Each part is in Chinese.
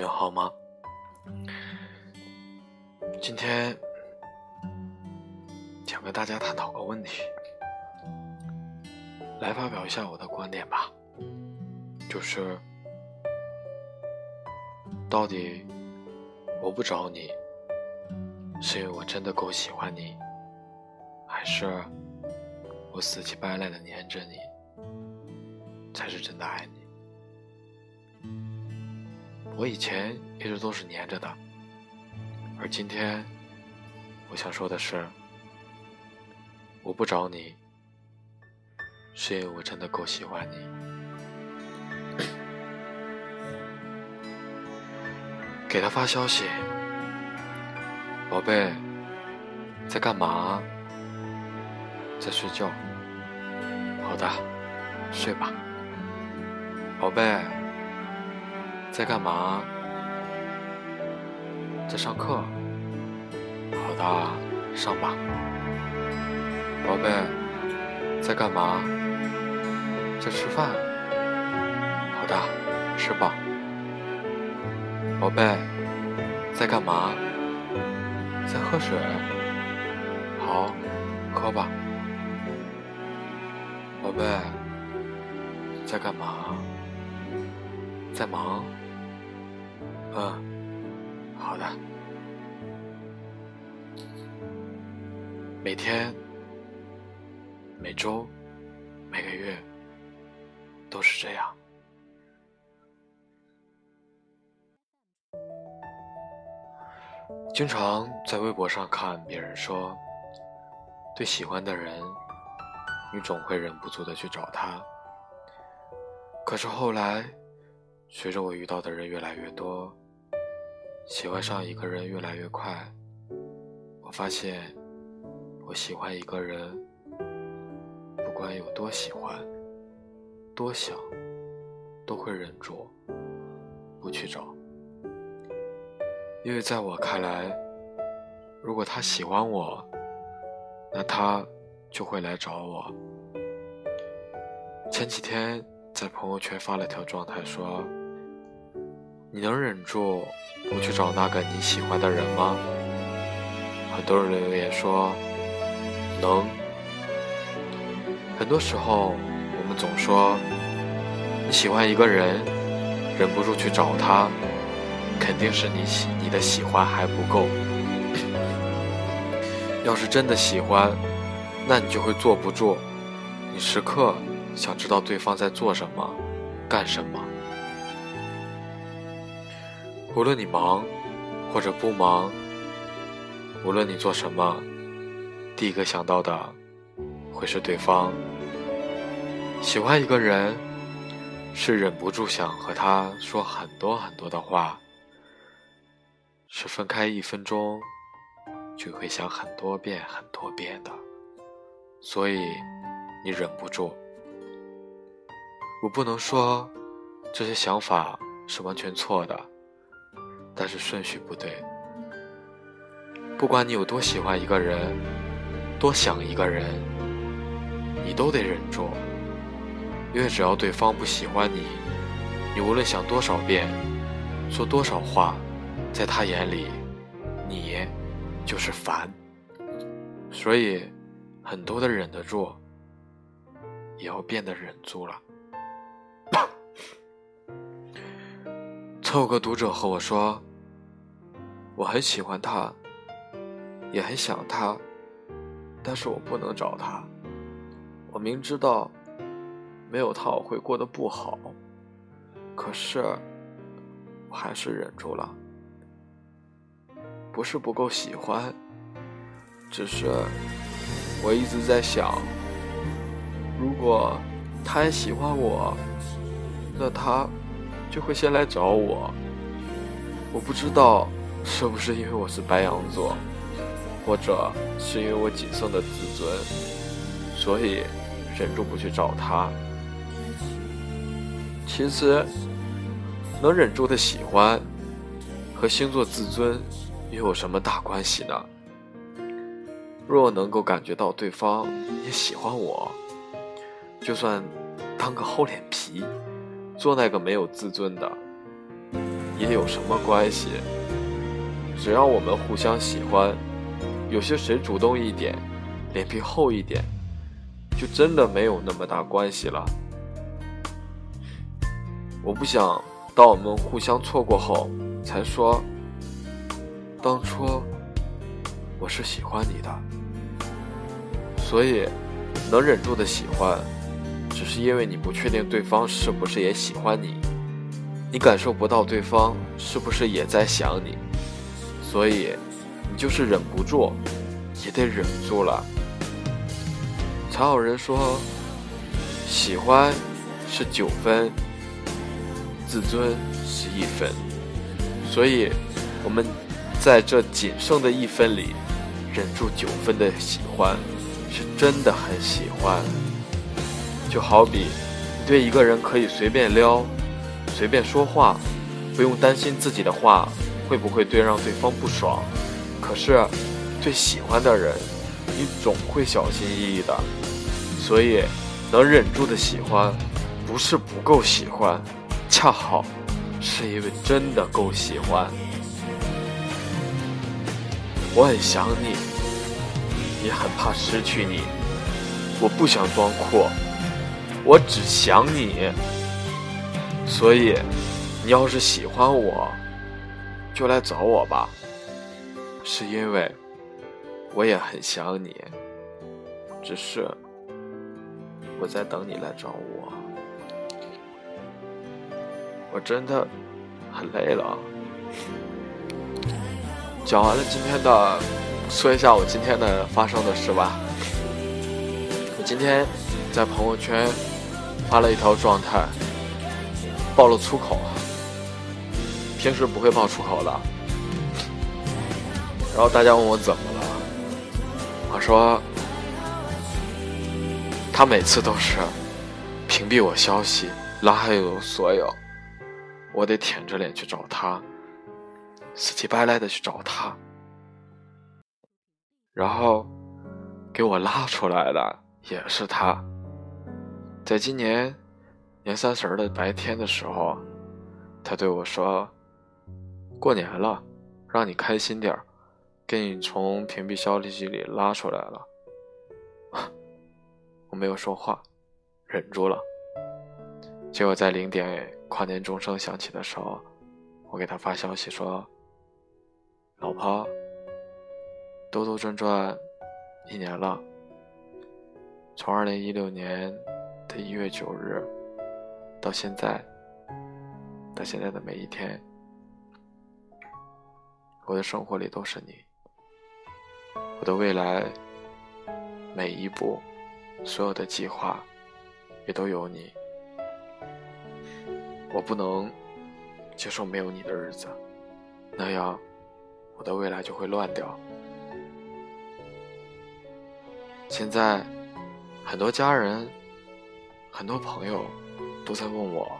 你好吗？今天想跟大家探讨个问题，来发表一下我的观点吧。就是到底我不找你，是因为我真的够喜欢你，还是我死乞白赖的黏着你，才是真的爱你？我以前一直都是黏着的，而今天我想说的是，我不找你，是因为我真的够喜欢你。给他发消息，宝贝，在干嘛？在睡觉。好的，睡吧，宝贝。在干嘛？在上课。好的，上吧。宝贝，在干嘛？在吃饭。好的，吃吧。宝贝，在干嘛？在喝水。好，喝吧。宝贝，在干嘛？在忙。嗯，好的。每天、每周、每个月都是这样。经常在微博上看别人说，对喜欢的人，你总会忍不住的去找他。可是后来，随着我遇到的人越来越多。喜欢上一个人越来越快，我发现，我喜欢一个人，不管有多喜欢，多想，都会忍住，不去找。因为在我看来，如果他喜欢我，那他就会来找我。前几天在朋友圈发了条状态说。你能忍住不去找那个你喜欢的人吗？很多人留言说能。很多时候，我们总说你喜欢一个人，忍不住去找他，肯定是你喜你的喜欢还不够。要是真的喜欢，那你就会坐不住，你时刻想知道对方在做什么，干什么。无论你忙或者不忙，无论你做什么，第一个想到的会是对方。喜欢一个人，是忍不住想和他说很多很多的话，是分开一分钟就会想很多遍很多遍的，所以你忍不住。我不能说这些想法是完全错的。但是顺序不对。不管你有多喜欢一个人，多想一个人，你都得忍住，因为只要对方不喜欢你，你无论想多少遍，说多少话，在他眼里，你就是烦。所以，很多的忍得住，也要变得忍住了。凑个读者和我说。我很喜欢他，也很想他，但是我不能找他。我明知道没有他我会过得不好，可是我还是忍住了。不是不够喜欢，只是我一直在想，如果他也喜欢我，那他就会先来找我。我不知道。是不是因为我是白羊座，或者是因为我仅剩的自尊，所以忍住不去找他？其实，能忍住的喜欢和星座自尊又有什么大关系呢？若能够感觉到对方也喜欢我，就算当个厚脸皮，做那个没有自尊的，也有什么关系？只要我们互相喜欢，有些谁主动一点，脸皮厚一点，就真的没有那么大关系了。我不想到我们互相错过后才说，当初我是喜欢你的，所以能忍住的喜欢，只是因为你不确定对方是不是也喜欢你，你感受不到对方是不是也在想你，所以你就是忍不住，也得忍住了。才有人说，喜欢是九分。自尊是一分，所以我们在这仅剩的一分里，忍住九分的喜欢，是真的很喜欢。就好比你对一个人可以随便撩，随便说话，不用担心自己的话会不会对让对方不爽。可是对喜欢的人，你总会小心翼翼的。所以能忍住的喜欢，不是不够喜欢。恰好是因为真的够喜欢，我很想你，也很怕失去你。我不想装酷，我只想你。所以，你要是喜欢我，就来找我吧。是因为我也很想你，只是我在等你来找我。我真的很累了，讲完了今天的，说一下我今天的发生的事吧。我今天在朋友圈发了一条状态，爆了粗口，平时不会爆粗口的。然后大家问我怎么了，我说他每次都是屏蔽我消息，拉黑我所有。我得舔着脸去找他，死乞白赖的去找他，然后给我拉出来的也是他。在今年年三十的白天的时候，他对我说：“过年了，让你开心点儿，给你从屏蔽消息里拉出来了。”我没有说话，忍住了。结果在零点。跨年钟声响起的时候，我给他发消息说：“老婆，兜兜转转一年了，从二零一六年的一月九日到现在，到现在的每一天，我的生活里都是你，我的未来每一步，所有的计划也都有你。”我不能接受没有你的日子，那样我的未来就会乱掉。现在很多家人、很多朋友都在问我，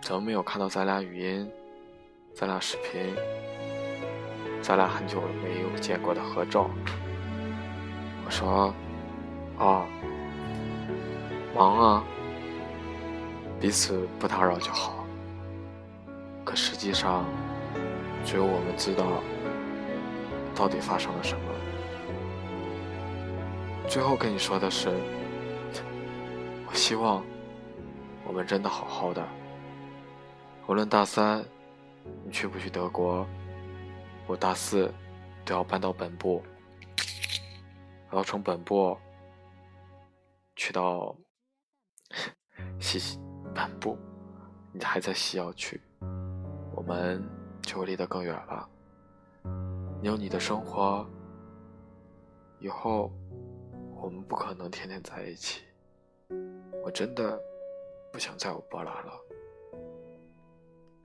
怎么没有看到咱俩语音、咱俩视频、咱俩很久没有见过的合照？我说：啊，忙啊。彼此不打扰就好。可实际上，只有我们知道到底发生了什么。最后跟你说的是，我希望我们真的好好的。无论大三你去不去德国，我大四都要搬到本部，然后从本部去到西西。漫步，你还在西药区，我们就离得更远了。你有你的生活，以后我们不可能天天在一起。我真的不想再有波澜了。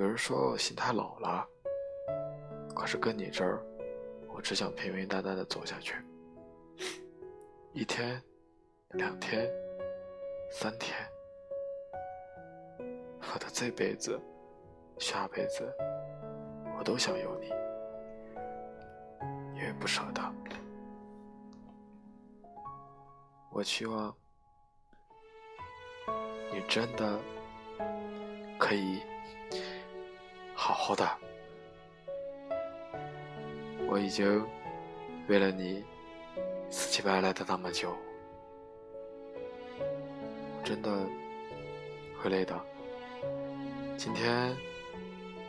有人说我心太老了，可是跟你这儿，我只想平平淡淡的走下去。一天，两天，三天。我的这辈子、下辈子，我都想有你，因为不舍得。我希望你真的可以好好的。我已经为了你死乞白赖的那么久，真的会累的。今天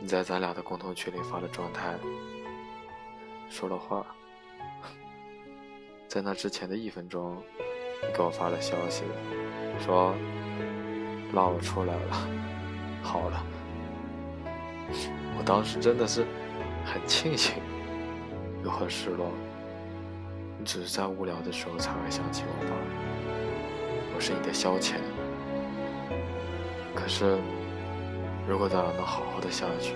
你在咱俩的共同群里发了状态，说了话。在那之前的一分钟，你给我发了消息，说拉我出来了，好了。我当时真的是很庆幸，又很失落。你只是在无聊的时候才会想起我吧？我是你的消遣。可是，如果咱俩能好好的下去，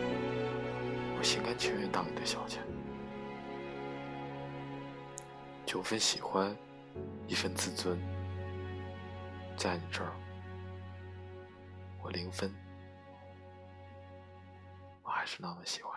我心甘情愿当你的消遣。九分喜欢，一分自尊，在你这儿，我零分，是那么喜欢。